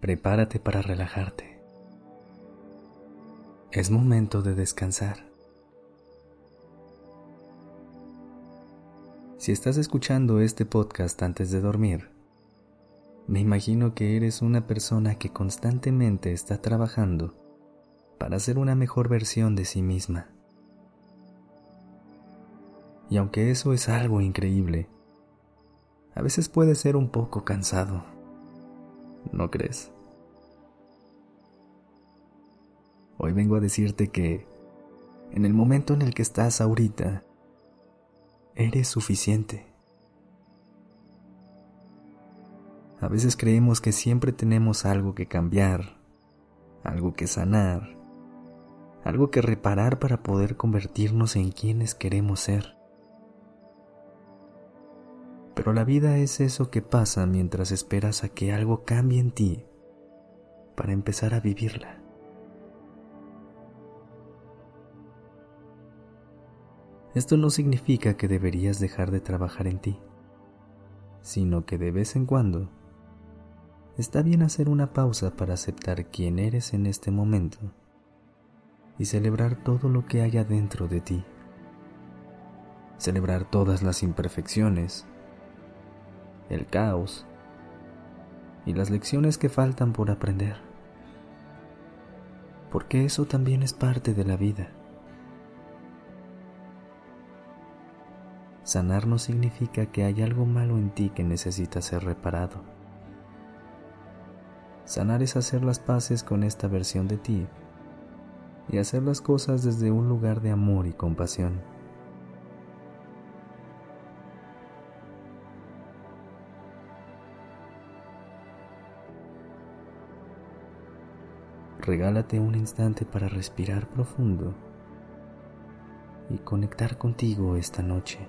Prepárate para relajarte. Es momento de descansar. Si estás escuchando este podcast antes de dormir, me imagino que eres una persona que constantemente está trabajando para ser una mejor versión de sí misma. Y aunque eso es algo increíble, a veces puede ser un poco cansado. ¿No crees? Hoy vengo a decirte que en el momento en el que estás ahorita, eres suficiente. A veces creemos que siempre tenemos algo que cambiar, algo que sanar, algo que reparar para poder convertirnos en quienes queremos ser. Pero la vida es eso que pasa mientras esperas a que algo cambie en ti para empezar a vivirla. Esto no significa que deberías dejar de trabajar en ti, sino que de vez en cuando está bien hacer una pausa para aceptar quién eres en este momento y celebrar todo lo que hay adentro de ti. Celebrar todas las imperfecciones, el caos y las lecciones que faltan por aprender. Porque eso también es parte de la vida. Sanar no significa que hay algo malo en ti que necesita ser reparado. Sanar es hacer las paces con esta versión de ti y hacer las cosas desde un lugar de amor y compasión. Regálate un instante para respirar profundo y conectar contigo esta noche.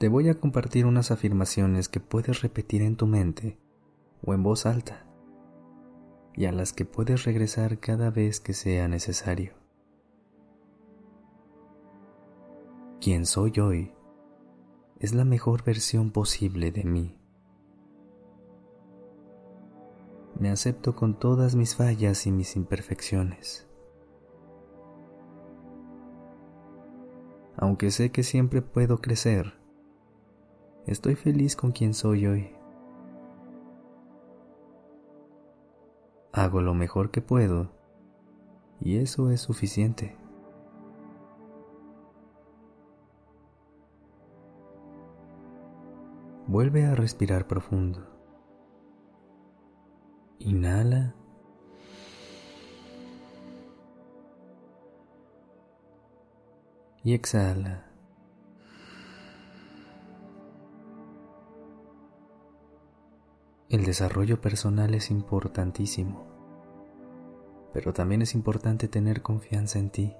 Te voy a compartir unas afirmaciones que puedes repetir en tu mente o en voz alta y a las que puedes regresar cada vez que sea necesario. Quien soy hoy es la mejor versión posible de mí. Me acepto con todas mis fallas y mis imperfecciones. Aunque sé que siempre puedo crecer, Estoy feliz con quien soy hoy. Hago lo mejor que puedo y eso es suficiente. Vuelve a respirar profundo. Inhala. Y exhala. El desarrollo personal es importantísimo, pero también es importante tener confianza en ti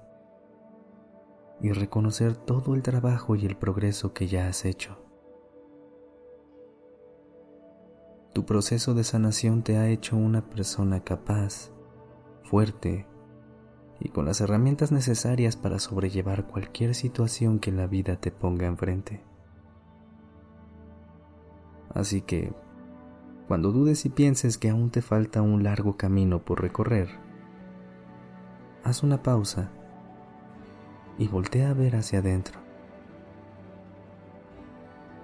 y reconocer todo el trabajo y el progreso que ya has hecho. Tu proceso de sanación te ha hecho una persona capaz, fuerte y con las herramientas necesarias para sobrellevar cualquier situación que la vida te ponga enfrente. Así que Cuando dudes y pienses que aún te falta un largo camino por recorrer, haz una pausa y voltea a ver hacia adentro.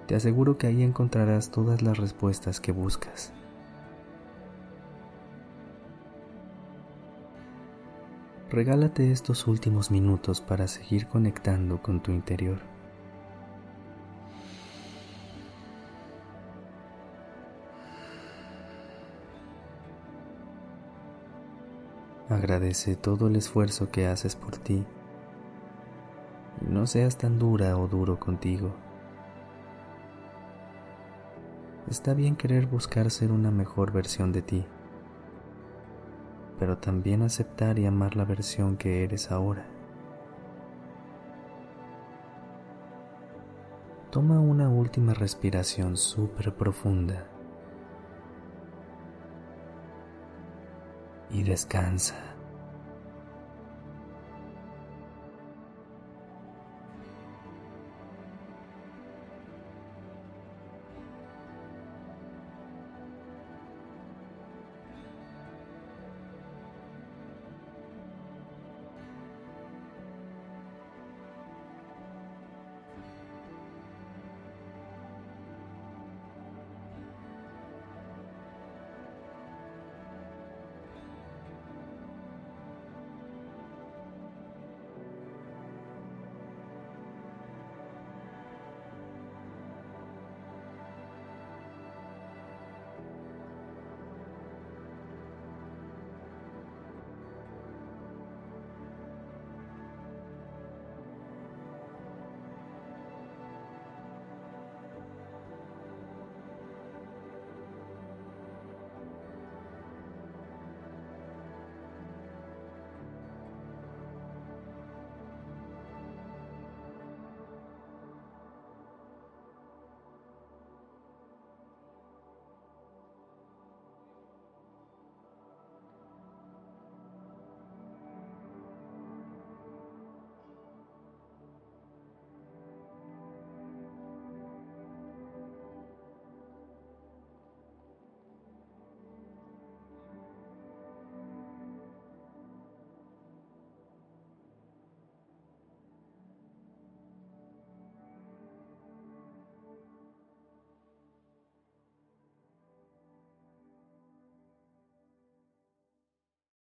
Te aseguro que ahí encontrarás todas las respuestas que buscas. Regálate estos últimos minutos para seguir conectando con tu interior. Agradece todo el esfuerzo que haces por ti y no seas tan dura o duro contigo. Está bien querer buscar ser una mejor versión de ti, pero también aceptar y amar la versión que eres ahora. Toma una última respiración súper profunda. Y descansa.